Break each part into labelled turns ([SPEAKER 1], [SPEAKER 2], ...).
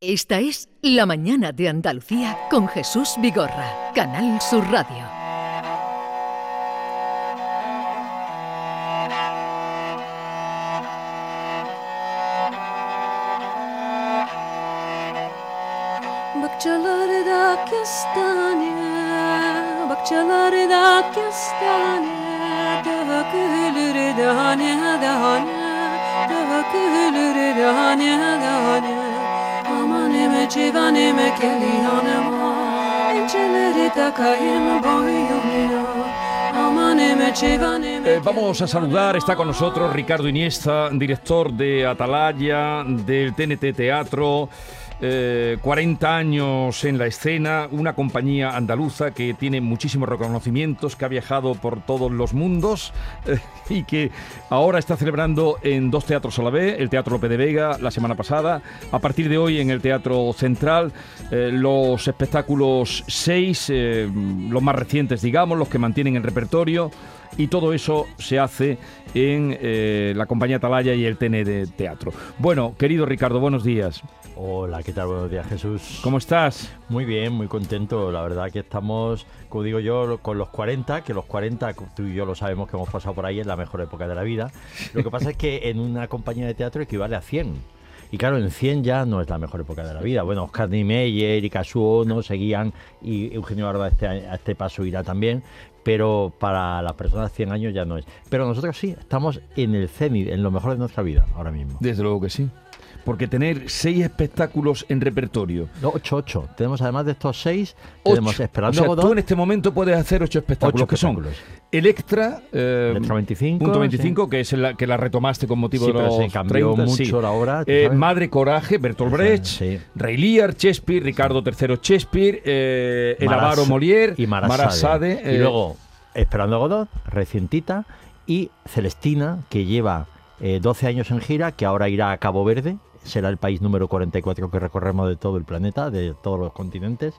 [SPEAKER 1] Esta es La Mañana de Andalucía con Jesús Vigorra, Canal Sur Radio.
[SPEAKER 2] Bakçaları da kestane, bakçaları da kestane, dökülür dane dane, dökülür dane dane.
[SPEAKER 3] Eh, vamos a saludar, está con nosotros Ricardo Iniesta, director de Atalaya, del TNT Teatro, eh, 40 años en la escena, una compañía andaluza que tiene muchísimos reconocimientos, que ha viajado por todos los mundos eh, y que ahora está celebrando en dos teatros a la vez, el Teatro Lope de Vega la semana pasada, a partir de hoy en el Teatro Central, eh, los espectáculos 6, los más recientes digamos, los que mantienen el repertorio y todo eso se hace en eh, la compañía Atalaya y el TN de Teatro. Bueno, querido Ricardo, buenos días.
[SPEAKER 4] Hola, ¿qué tal? Buenos días, Jesús.
[SPEAKER 3] ¿Cómo estás?
[SPEAKER 4] Muy bien, muy contento. La verdad que estamos, como digo yo, con los 40, que los 40, tú y yo lo sabemos que hemos pasado por ahí, es la mejor época de la vida. Lo que pasa es que en una compañía de teatro equivale a 100. Y claro, en 100 ya no es la mejor época de la vida. Bueno, Oscar Niemeyer y Kazuo no seguían y Eugenio Barba este, a este paso irá también, pero para las personas de 100 años ya no es. Pero nosotros sí, estamos en el cenit, en lo mejor de nuestra vida ahora mismo.
[SPEAKER 3] Desde luego que sí. Porque tener seis espectáculos en repertorio.
[SPEAKER 4] No, 8, 8. Tenemos además de estos seis,
[SPEAKER 3] Ocho.
[SPEAKER 4] tenemos Esperando
[SPEAKER 3] o sea,
[SPEAKER 4] Godot,
[SPEAKER 3] tú en este momento puedes hacer ocho espectáculos,
[SPEAKER 4] Ocho
[SPEAKER 3] que son
[SPEAKER 4] espectáculos.
[SPEAKER 3] el extra, eh,
[SPEAKER 4] Electra 25,
[SPEAKER 3] punto 25, que es la que la retomaste con motivo
[SPEAKER 4] Sí,
[SPEAKER 3] de los
[SPEAKER 4] se cambió
[SPEAKER 3] 30,
[SPEAKER 4] mucho
[SPEAKER 3] sí.
[SPEAKER 4] la ¿tú
[SPEAKER 3] Eh? Madre Coraje, Bertolt Brecht. Rey Lear, Shakespeare, Ricardo III Shakespeare, eh, El
[SPEAKER 4] Maras-
[SPEAKER 3] Avaro Molière,
[SPEAKER 4] y Marasade.
[SPEAKER 3] eh,
[SPEAKER 4] y luego Esperando a Godot, recientita, y Celestina, que lleva eh, 12 años en gira, que ahora irá a Cabo Verde, será el país número 44 que recorremos de todo el planeta, de todos los continentes,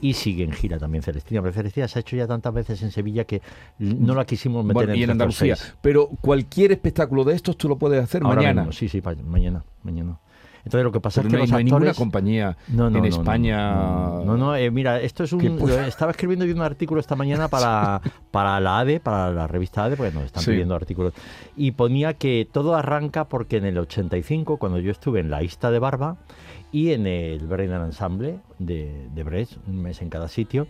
[SPEAKER 4] y sigue en gira también Celestina. Pero Celestina se ha hecho ya tantas veces en Sevilla que no la quisimos meter
[SPEAKER 3] bueno, y en
[SPEAKER 4] entre estos
[SPEAKER 3] Andalucía. Pero cualquier espectáculo de estos tú lo puedes hacer
[SPEAKER 4] Ahora
[SPEAKER 3] mañana.
[SPEAKER 4] mismo, sí, sí, mañana, mañana. Entonces lo que pasa
[SPEAKER 3] Pero
[SPEAKER 4] es que
[SPEAKER 3] no, hay,
[SPEAKER 4] los
[SPEAKER 3] no hay ninguna compañía
[SPEAKER 4] No, no,
[SPEAKER 3] en España.
[SPEAKER 4] No, no, eh, mira, esto es un.
[SPEAKER 3] pueda-
[SPEAKER 4] estaba escribiendo yo un artículo esta mañana para, para la ADE, para la revista ADE, porque nos están
[SPEAKER 3] Sí.
[SPEAKER 4] pidiendo artículos. Y ponía que todo arranca porque en el 85, cuando yo estuve en la Ista de Barba y en el Brennan Ensemble de, de Brest, un mes en cada sitio,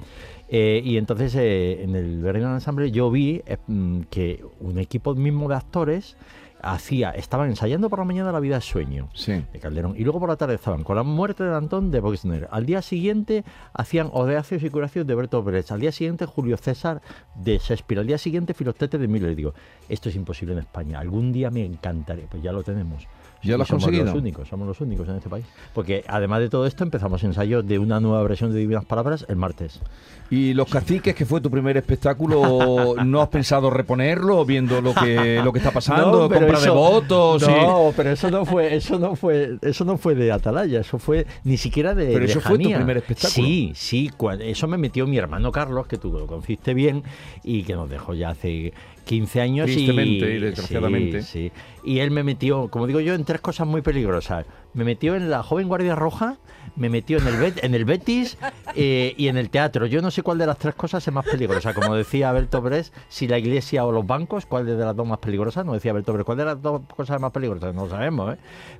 [SPEAKER 4] eh, y entonces eh, en el Brennan Ensemble yo vi mm, que un equipo mismo de actores hacía, estaban ensayando por la mañana La vida es sueño
[SPEAKER 3] Sí.
[SPEAKER 4] de Calderón. Y luego por la tarde estaban con la muerte de Antón de Boxner. Al día siguiente hacían Odeacios y Curacios de Bertolt Brecht. Al día siguiente Julio César de Shakespeare. Al día siguiente Filostete de Miller. Y digo, esto es imposible en España. Algún día me encantaría. Pues ya lo tenemos.
[SPEAKER 3] ¿Ya lo has
[SPEAKER 4] somos
[SPEAKER 3] conseguido?
[SPEAKER 4] los únicos, somos los únicos en este país. Porque además de todo esto empezamos ensayos de una nueva versión de Divinas Palabras el martes.
[SPEAKER 3] ¿Y Los Caciques, que fue tu primer espectáculo, no has pensado reponerlo viendo lo que, lo que está pasando?
[SPEAKER 4] No,
[SPEAKER 3] de votos. y-
[SPEAKER 4] No, pero eso no fue, eso no fue, eso no fue de Atalaya, eso fue ni siquiera de.
[SPEAKER 3] Pero eso fue tu primer espectáculo.
[SPEAKER 4] Sí, sí, eso me metió mi hermano Carlos, que tú lo conociste bien y que nos dejó ya hace 15 años.
[SPEAKER 3] Tristemente y
[SPEAKER 4] y
[SPEAKER 3] desgraciadamente.
[SPEAKER 4] Sí, sí. Y él me metió, como digo yo, en tres cosas muy peligrosas. Me metió en la joven Guardia Roja, me metió en el, Bet- en el Betis eh, y en el teatro. Yo no sé cuál de las tres cosas es más peligrosa. Como decía Berto Brecht, si la iglesia o los bancos, ¿cuál de las dos más peligrosas? No decía Berto Brecht, ¿cuál de las dos cosas más peligrosas? No lo sabemos, ¿eh?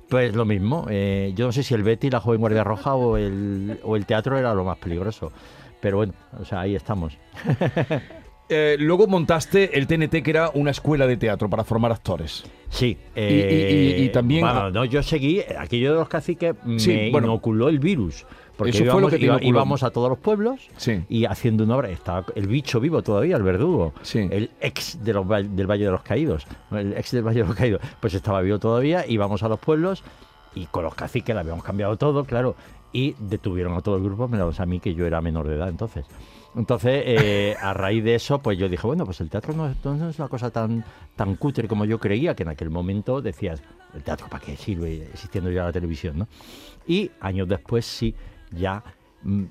[SPEAKER 4] Pues lo mismo. eh, yo no sé si el Betis, la joven Guardia Roja o el, o el teatro era lo más peligroso. Pero bueno, o sea, ahí estamos.
[SPEAKER 3] Eh, luego montaste el TNT, que era una escuela de teatro para formar actores.
[SPEAKER 4] Sí.
[SPEAKER 3] y- y- y también-
[SPEAKER 4] Bueno, no, yo seguí, aquello de los caciques me
[SPEAKER 3] Sí, bueno.
[SPEAKER 4] inoculó el virus. Porque
[SPEAKER 3] Eso fue lo que te
[SPEAKER 4] iba- íbamos a todos los pueblos
[SPEAKER 3] Sí.
[SPEAKER 4] y haciendo una obra. Estaba el bicho vivo todavía, el verdugo.
[SPEAKER 3] Sí.
[SPEAKER 4] El ex de los, del Valle de los Caídos. El ex del Valle de los Caídos. Pues estaba vivo todavía, íbamos a los pueblos y con los caciques le habíamos cambiado todo, claro. Y detuvieron a todo el grupo, menos a mí, que yo era menor de edad entonces. Entonces, eh, a raíz de eso, pues yo dije, bueno, pues el teatro no es, no es una cosa tan, tan cutre como yo creía, que en aquel momento decías, ¿el teatro para qué sirve existiendo ya la televisión? ¿no? Y años después sí, ya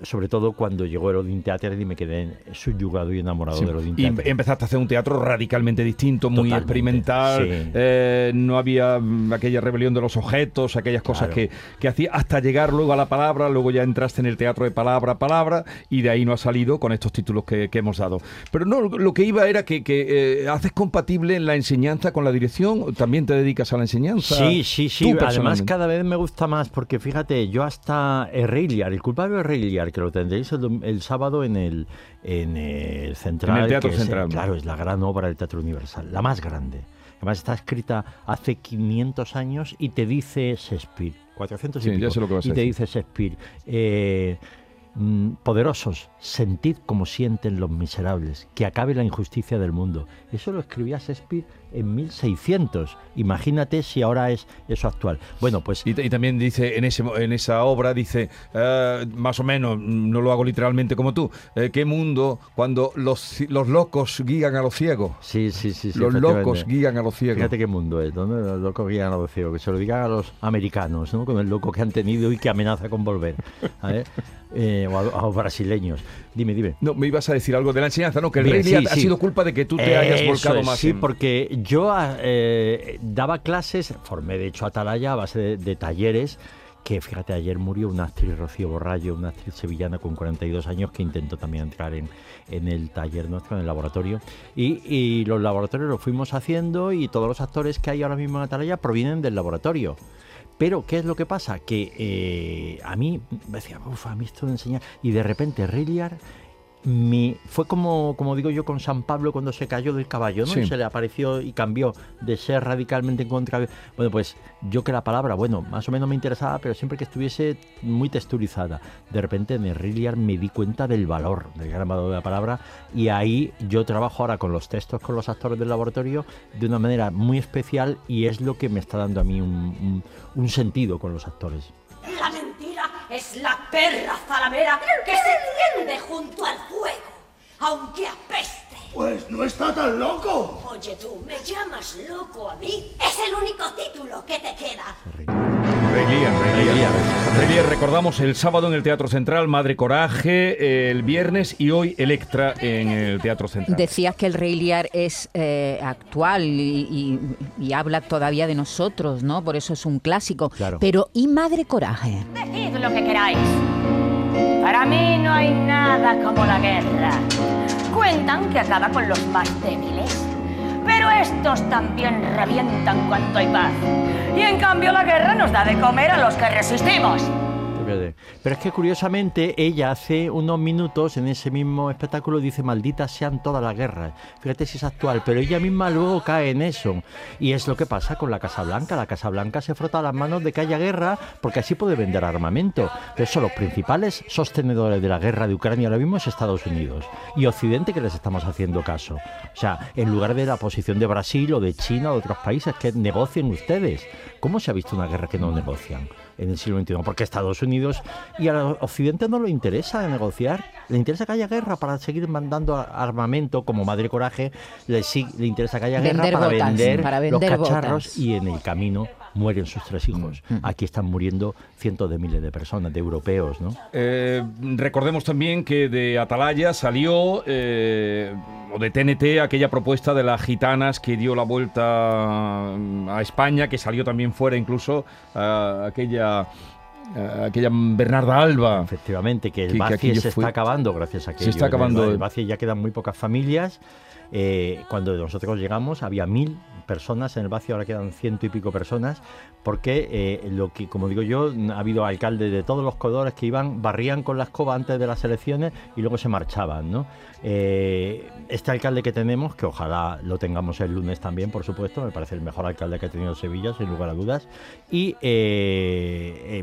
[SPEAKER 4] sobre todo cuando llegó el Odin Theater y me quedé subyugado y enamorado del Odin
[SPEAKER 3] Y
[SPEAKER 4] Theater.
[SPEAKER 3] empezaste a hacer un teatro radicalmente distinto, muy
[SPEAKER 4] Totalmente,
[SPEAKER 3] experimental.
[SPEAKER 4] sí.
[SPEAKER 3] eh, no había mm, aquella rebelión de los objetos, aquellas cosas
[SPEAKER 4] Claro.
[SPEAKER 3] que, que hacía hasta llegar luego a la palabra. Luego ya entraste en el teatro de palabra a palabra y de ahí no has salido con estos títulos que, que hemos dado. Pero no, lo que iba era que, que, eh, haces compatible la enseñanza con la dirección. También te dedicas a la enseñanza.
[SPEAKER 4] Sí, sí, sí. Además, cada vez me gusta más porque fíjate, yo hasta Herriliar, el culpable Que lo tendréis el, sábado en el, en el Central.
[SPEAKER 3] En el Teatro
[SPEAKER 4] que es,
[SPEAKER 3] Central.
[SPEAKER 4] claro, es la gran obra del Teatro Universal, la más grande. Además, está escrita hace 500 años y te dice Shakespeare. 400 y
[SPEAKER 3] Sí, ya
[SPEAKER 4] pico,
[SPEAKER 3] sé lo que vas a
[SPEAKER 4] y te
[SPEAKER 3] decir.
[SPEAKER 4] dice Shakespeare. eh, mm, Poderosos, sentid como sienten los miserables, que acabe la injusticia del mundo. Eso lo escribía Shakespeare en 1600. Imagínate si ahora es eso actual. Bueno, pues
[SPEAKER 3] Y, y también dice en, ese, en esa obra, dice, eh, más o menos, mm, no lo hago literalmente como tú, eh, ¿qué mundo cuando los, los locos guían a los ciegos?
[SPEAKER 4] sí, sí, sí. sí,
[SPEAKER 3] los locos guían a los ciegos.
[SPEAKER 4] Fíjate qué mundo es, donde los locos guían a los ciegos, que se lo digan a los americanos, ¿no? Con el loco que han tenido y que amenaza con volver. Eh, o a, a los brasileños. Dime, dime.
[SPEAKER 3] No, me ibas a decir algo de la enseñanza, ¿no? Que el
[SPEAKER 4] Bien,
[SPEAKER 3] Rey
[SPEAKER 4] sí,
[SPEAKER 3] ha
[SPEAKER 4] sí.
[SPEAKER 3] sido culpa de que tú te hayas volcado
[SPEAKER 4] es,
[SPEAKER 3] más.
[SPEAKER 4] Sí,
[SPEAKER 3] en-
[SPEAKER 4] porque yo ah, eh, daba clases, formé de hecho Atalaya a base de, talleres. Que fíjate, ayer murió una actriz, Rocío Borrallo, una actriz sevillana con 42 años que intentó también entrar en, en el taller nuestro, en el laboratorio. Y, y los laboratorios los fuimos haciendo y todos los actores que hay ahora mismo en Atalaya provienen del laboratorio. Pero, ¿qué es lo que pasa? Que eh, a mí me decía, uff, a mí esto de enseñar. Y de repente, Rilliard me, fue como, como digo yo con San Pablo cuando se cayó del caballo, ¿no?
[SPEAKER 3] Sí.
[SPEAKER 4] Y se le apareció y cambió de ser radicalmente en contra. Bueno, pues yo que la palabra, bueno, más o menos me interesaba, pero siempre que estuviese muy texturizada. De repente en el Rilliard me di cuenta del valor, del gran valor de la palabra, y ahí yo trabajo ahora con los textos, con los actores del laboratorio, de una manera muy especial y es lo que me está dando a mí un, un- un sentido con los actores.
[SPEAKER 5] Es la perra zalamera que se tiende junto al fuego, aunque apeste.
[SPEAKER 6] Pues no está tan loco.
[SPEAKER 5] Oye tú, ¿me llamas loco a mí? Es el único título que te queda.
[SPEAKER 3] Rey Lear, Rey. Lear, recordamos el sábado en el Teatro Central, Madre Coraje, el viernes y hoy Electra en el Teatro Central.
[SPEAKER 7] Decías que el Rey Lear es eh, actual y, y- y habla todavía de nosotros, ¿no? Por eso es un clásico.
[SPEAKER 4] Claro.
[SPEAKER 7] Pero ¿y Madre Coraje?
[SPEAKER 8] Decid lo que queráis. Para mí no hay nada como la guerra. Cuentan que acaba con los más débiles. Estos también revientan cuando hay paz. Y en cambio la guerra nos da de comer a los que resistimos.
[SPEAKER 4] Pero es que curiosamente ella hace unos minutos en ese mismo espectáculo dice malditas sean todas las guerras. Fíjate si es actual, pero ella misma luego cae en eso. Y es lo que pasa con la Casa Blanca. La Casa Blanca se frota las manos de que haya guerra porque así puede vender armamento. Pero eso, los principales sostenedores de la guerra de Ucrania ahora mismo es Estados Unidos. Y Occidente que les estamos haciendo caso. O sea, en lugar de la posición de Brasil o de China o de otros países que negocien ustedes. ¿Cómo se ha visto una guerra que no negocian? En el siglo XXI, porque Estados Unidos y a Occidente no le interesa negociar, le interesa que haya guerra para seguir mandando armamento, como Madre Coraje, le, sí- le interesa que haya guerra para,
[SPEAKER 7] botas,
[SPEAKER 4] vender
[SPEAKER 7] para
[SPEAKER 4] los cacharros
[SPEAKER 7] botas.
[SPEAKER 4] y en el camino mueren sus tres hijos. Aquí están muriendo cientos de miles de personas, de europeos, ¿no?
[SPEAKER 3] Eh, recordemos también que de Atalaya salió, eh, o de TNT, aquella propuesta de las gitanas que dio la vuelta mm, a España, que salió también fuera incluso, ah, aquella, aquella Bernarda Alba.
[SPEAKER 4] Efectivamente, que el
[SPEAKER 3] Que- que
[SPEAKER 4] se
[SPEAKER 3] fue-
[SPEAKER 4] está acabando gracias a que
[SPEAKER 3] Se está acabando
[SPEAKER 4] El
[SPEAKER 3] el-
[SPEAKER 4] ya quedan muy pocas familias. Eh, cuando nosotros llegamos había mil personas en el Baci, ahora quedan ciento y pico personas, porque eh, lo que, como digo yo, ha habido alcaldes de todos los corredores que iban, barrían con la escoba antes de las elecciones y luego se marchaban. Eh, este alcalde que tenemos, que ojalá lo tengamos el lunes también, por supuesto, me parece el mejor alcalde que ha tenido Sevilla, sin lugar a dudas. Y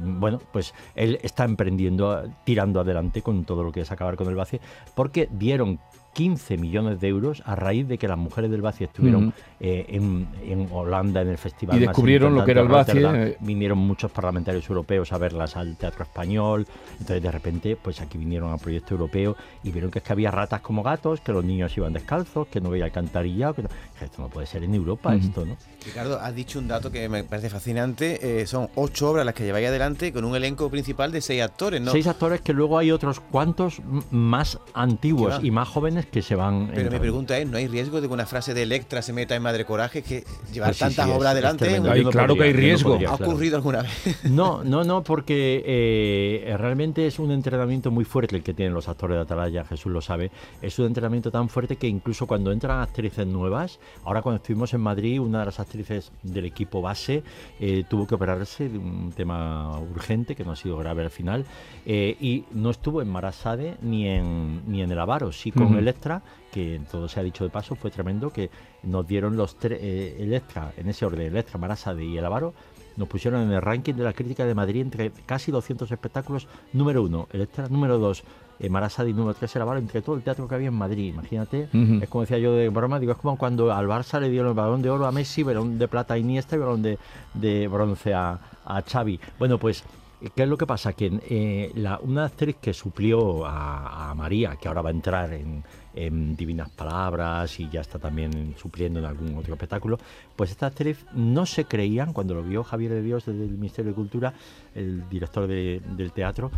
[SPEAKER 4] bueno, pues él está emprendiendo, tirando adelante con todo lo que es acabar con el vacío, porque vieron 15 millones de euros a raíz de que las mujeres del Bacie estuvieron eh, en, en Holanda en el festival.
[SPEAKER 3] Y descubrieron lo que era el
[SPEAKER 4] Rotterdam.
[SPEAKER 3] eh.
[SPEAKER 4] Vinieron muchos parlamentarios europeos a verlas al Teatro Español. Entonces de repente, pues aquí vinieron al proyecto europeo y vieron que es que había ratas como gatos, que los niños iban descalzos, que no veía alcantarillado. Que no- esto no puede ser en Europa, esto, ¿no?
[SPEAKER 9] Ricardo, has dicho un dato que me parece fascinante. eh, son ocho obras las que lleváis adelante con un elenco principal de seis actores, ¿no?
[SPEAKER 4] Seis actores que luego hay otros cuantos más antiguos y más jóvenes que se van.
[SPEAKER 9] Pero mi pregunta es, ¿no hay riesgo de que una frase de Electra se meta en Madre Coraje? Que llevar
[SPEAKER 4] Pues sí,
[SPEAKER 9] tantas
[SPEAKER 4] sí,
[SPEAKER 9] obras
[SPEAKER 4] es
[SPEAKER 9] adelante.
[SPEAKER 3] Ahí
[SPEAKER 4] no
[SPEAKER 3] claro que hay
[SPEAKER 4] no
[SPEAKER 3] riesgo.
[SPEAKER 4] podría,
[SPEAKER 9] ¿ha
[SPEAKER 4] claro.
[SPEAKER 9] ocurrido alguna vez?
[SPEAKER 4] No, no, no, porque eh, realmente es un entrenamiento muy fuerte el que tienen los actores de Atalaya, Jesús lo sabe. Es un entrenamiento tan fuerte que incluso cuando entran actrices nuevas, ahora cuando estuvimos en Madrid, una de las actrices del equipo base eh, tuvo que operarse de un tema urgente, que no ha sido grave al final, eh, y no estuvo en Marasade ni en, ni en el Avaro, sí con
[SPEAKER 3] Ujú.
[SPEAKER 4] Electra, que todo se ha dicho de paso, fue tremendo, que nos dieron los tres, eh, Electra, en ese orden, Electra, Marasade y el Avaro, nos pusieron en el ranking de la crítica de Madrid entre casi 200 espectáculos, número uno, Electra, número dos, eh, Marasade y número tres, el Avaro, entre todo el teatro que había en Madrid, imagínate, es como decía yo de broma, digo, es como cuando al Barça le dieron el balón de oro a Messi, balón de plata a Iniesta y balón de, de bronce a, a Xavi. Bueno, pues, ¿qué es lo que pasa? Que eh, la, una actriz que suplió a, a María, que ahora va a entrar en, en Divinas Palabras y ya está también supliendo en algún otro espectáculo, pues esta actriz no se creían, cuando lo vio Javier de Dios desde el Ministerio de Cultura, el director de- del teatro,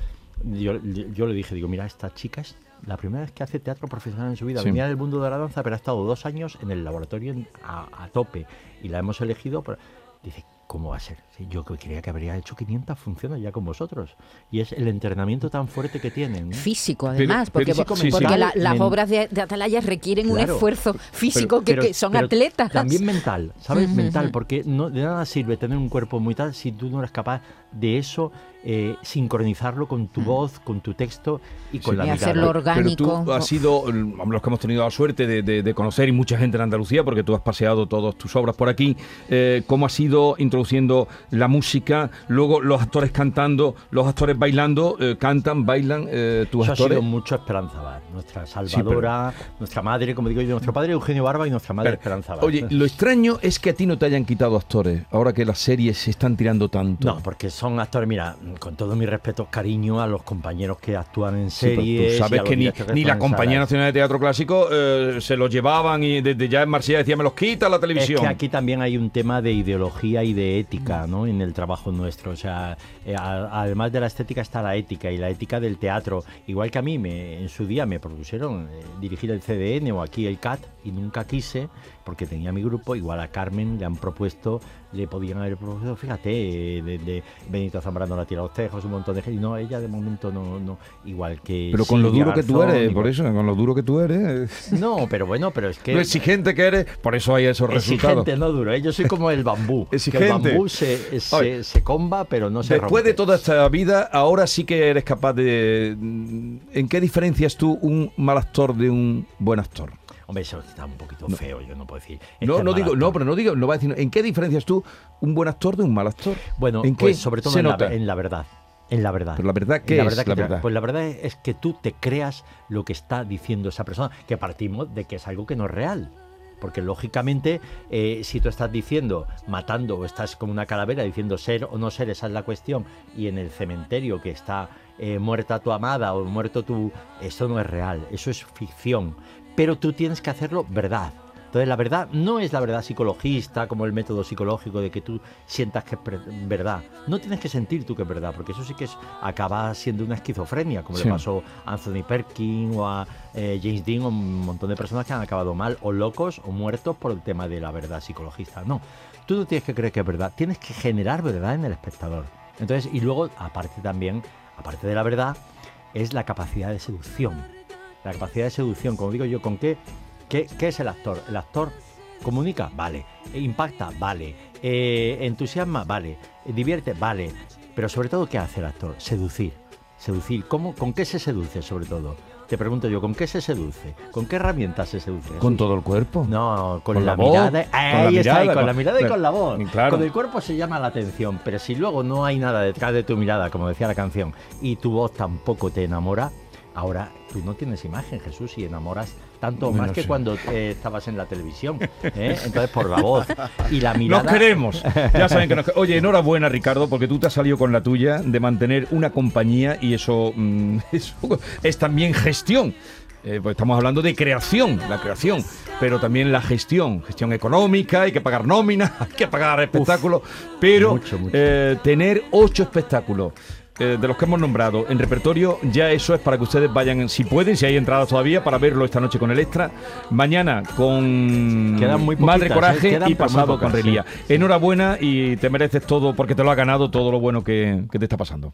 [SPEAKER 4] yo, yo le dije, digo, mira, esta chica es la primera vez que hace teatro profesional en su vida.
[SPEAKER 3] Sí.
[SPEAKER 4] Venía del mundo de la danza, pero ha estado dos años en el laboratorio a tope y la hemos elegido. por- dice, ¿cómo va a ser? Sí, Yo que creía que habría hecho 500 funciones ya con vosotros. Y es el entrenamiento tan fuerte que tienen. ¿no?
[SPEAKER 7] Físico,
[SPEAKER 3] Pero-
[SPEAKER 7] además, porque,
[SPEAKER 3] físico,
[SPEAKER 7] porque
[SPEAKER 3] mental,
[SPEAKER 7] la- las
[SPEAKER 4] men-
[SPEAKER 7] obras de, de Atalaya requieren un esfuerzo físico que,
[SPEAKER 4] Pero-
[SPEAKER 7] que son atletas.
[SPEAKER 4] También mental, ¿sabes? Mental, porque no, de nada sirve tener un cuerpo muy tal si tú no eres capaz de eso eh, sincronizarlo con tu voz, con tu texto y con
[SPEAKER 3] Sí.
[SPEAKER 4] la
[SPEAKER 7] Y
[SPEAKER 4] mirada.
[SPEAKER 7] hacerlo orgánico.
[SPEAKER 3] Pero tú has sido mm, los que hemos tenido la suerte de, de- de conocer y mucha gente en Andalucía, porque tú has paseado todas tus obras por aquí. eh, ¿Cómo has ido introduciendo la música? Luego los actores cantando, los actores bailando, eh, cantan, bailan, eh, tus
[SPEAKER 4] Eso ha
[SPEAKER 3] actores.
[SPEAKER 4] sido mucho Esperanza Bar, nuestra salvadora, nuestra madre, como digo yo, nuestro padre Eugenio Barba y nuestra madre
[SPEAKER 3] Pero,
[SPEAKER 4] Esperanza Bar.
[SPEAKER 3] Oye, lo extraño es que a ti no te hayan quitado actores, ahora que las series se están tirando tanto.
[SPEAKER 4] No, porque son actores, mira, con todo mi respeto, cariño a los compañeros que actúan en
[SPEAKER 3] Sí,
[SPEAKER 4] series.
[SPEAKER 3] tú
[SPEAKER 4] y
[SPEAKER 3] sabes que ni,
[SPEAKER 4] directores
[SPEAKER 3] ni la Compañía. Nacional de Teatro Clásico eh, se los llevaban y desde ya en Marsella decía me los quita la
[SPEAKER 4] Es
[SPEAKER 3] televisión.
[SPEAKER 4] que aquí también hay un tema de ideología y de ética, ¿no? En el trabajo nuestro. O sea, eh, a- además de la estética está la ética y la ética del teatro. Igual que a mí, me, en su día me propusieron eh, dirigir el CDN o aquí el CAT y nunca quise porque tenía mi grupo. Igual a Carmen le han propuesto, le podían haber propuesto, fíjate, eh, de, de Benito Zambrano la tira los tejos, un montón de gente. Y no, ella de momento no, no igual que.
[SPEAKER 3] Pero con lo duro que tú eres, por eso, con lo duro que tú eres,
[SPEAKER 4] No, pero bueno, pero es que.
[SPEAKER 3] lo exigente que eres, por eso hay esos resultados.
[SPEAKER 4] Exigente, no duro. ¿eh? Yo soy como el bambú. que
[SPEAKER 3] Exigente.
[SPEAKER 4] el bambú se, se, comba, pero no se
[SPEAKER 3] Después
[SPEAKER 4] rompe.
[SPEAKER 3] de toda esta vida, ahora sí que eres capaz de... ¿En qué diferencias tú un mal actor de un buen actor?
[SPEAKER 4] Hombre, eso está un poquito feo, yo no puedo decir.
[SPEAKER 3] No, no digo,
[SPEAKER 4] actor.
[SPEAKER 3] no, pero no digo, no va a decir, ¿en qué diferencias tú un buen actor de un mal actor?
[SPEAKER 4] Bueno,
[SPEAKER 3] ¿en
[SPEAKER 4] pues
[SPEAKER 3] qué
[SPEAKER 4] sobre todo
[SPEAKER 3] se
[SPEAKER 4] en la, en la verdad. En la verdad.
[SPEAKER 3] Pero la verdad, ¿qué es
[SPEAKER 4] que
[SPEAKER 3] la
[SPEAKER 4] te-
[SPEAKER 3] verdad?
[SPEAKER 4] Pues la verdad es que tú te creas lo que está diciendo esa persona, que partimos de que es algo que no es real. Porque lógicamente, eh, si tú estás diciendo, matando, o estás como una calavera diciendo ser o no ser, esa es la cuestión, y en el cementerio que está eh, muerta tu amada o muerto tu... Eso no es real, eso es ficción. Pero tú tienes que hacerlo verdad. Entonces la verdad no es la verdad psicologista, como el método psicológico de que tú sientas que es verdad. No tienes que sentir tú que es verdad, porque eso sí que es, acaba siendo una esquizofrenia, como
[SPEAKER 3] Sí.
[SPEAKER 4] le pasó a Anthony Perkins o a eh, James Dean o un montón de personas que han acabado mal o locos o muertos por el tema de la verdad psicologista. No, tú no tienes que creer que es verdad, tienes que generar verdad en el espectador. Entonces, y luego, aparte también, aparte de la verdad, es la capacidad de seducción. La capacidad de seducción, como digo yo, ¿con qué? ¿Qué, qué es el actor? El actor comunica, vale. Impacta, vale. Eh, entusiasma, vale. Divierte, vale. Pero sobre todo, ¿qué hace el actor? Seducir. Seducir. ¿Cómo, ¿Con qué se seduce, sobre todo? Te pregunto yo, ¿con qué se seduce? ¿Con qué herramientas se seduce?
[SPEAKER 3] Con todo el cuerpo.
[SPEAKER 4] No, con,
[SPEAKER 3] Con
[SPEAKER 4] la,
[SPEAKER 3] la voz,
[SPEAKER 4] mirada.
[SPEAKER 3] con la
[SPEAKER 4] Ahí está,
[SPEAKER 3] mirada,
[SPEAKER 4] y con,
[SPEAKER 3] con-
[SPEAKER 4] la mirada y con la voz.
[SPEAKER 3] Claro.
[SPEAKER 4] Con el cuerpo se llama la atención, pero si luego no hay nada detrás de tu mirada, como decía la canción, y tu voz tampoco te enamora, ahora tú no tienes imagen, Jesús, y enamoras tanto más que cuando eh, estabas en la televisión. ¿eh? Entonces, por la voz y la mirada.
[SPEAKER 3] Nos queremos. Ya saben que nos Oye, enhorabuena, Ricardo, porque tú te has salido con la tuya de mantener una compañía y eso, mm, eso es también gestión. Eh, pues estamos hablando de creación, la creación, pero también la gestión, gestión económica, hay que pagar nóminas, hay que pagar espectáculos, pero
[SPEAKER 4] mucho, mucho.
[SPEAKER 3] eh, tener ocho espectáculos. Eh, de los que hemos nombrado en repertorio, ya eso es para que ustedes vayan, si pueden, si hay entradas todavía, para verlo esta noche con el extra. Mañana con
[SPEAKER 4] Quedan muy
[SPEAKER 3] Madre Coraje
[SPEAKER 4] ¿eh? Quedan
[SPEAKER 3] y pasado
[SPEAKER 4] pocas,
[SPEAKER 3] con
[SPEAKER 4] sí.
[SPEAKER 3] Relía. Enhorabuena y te mereces todo porque te lo ha ganado todo lo bueno que, que te está pasando.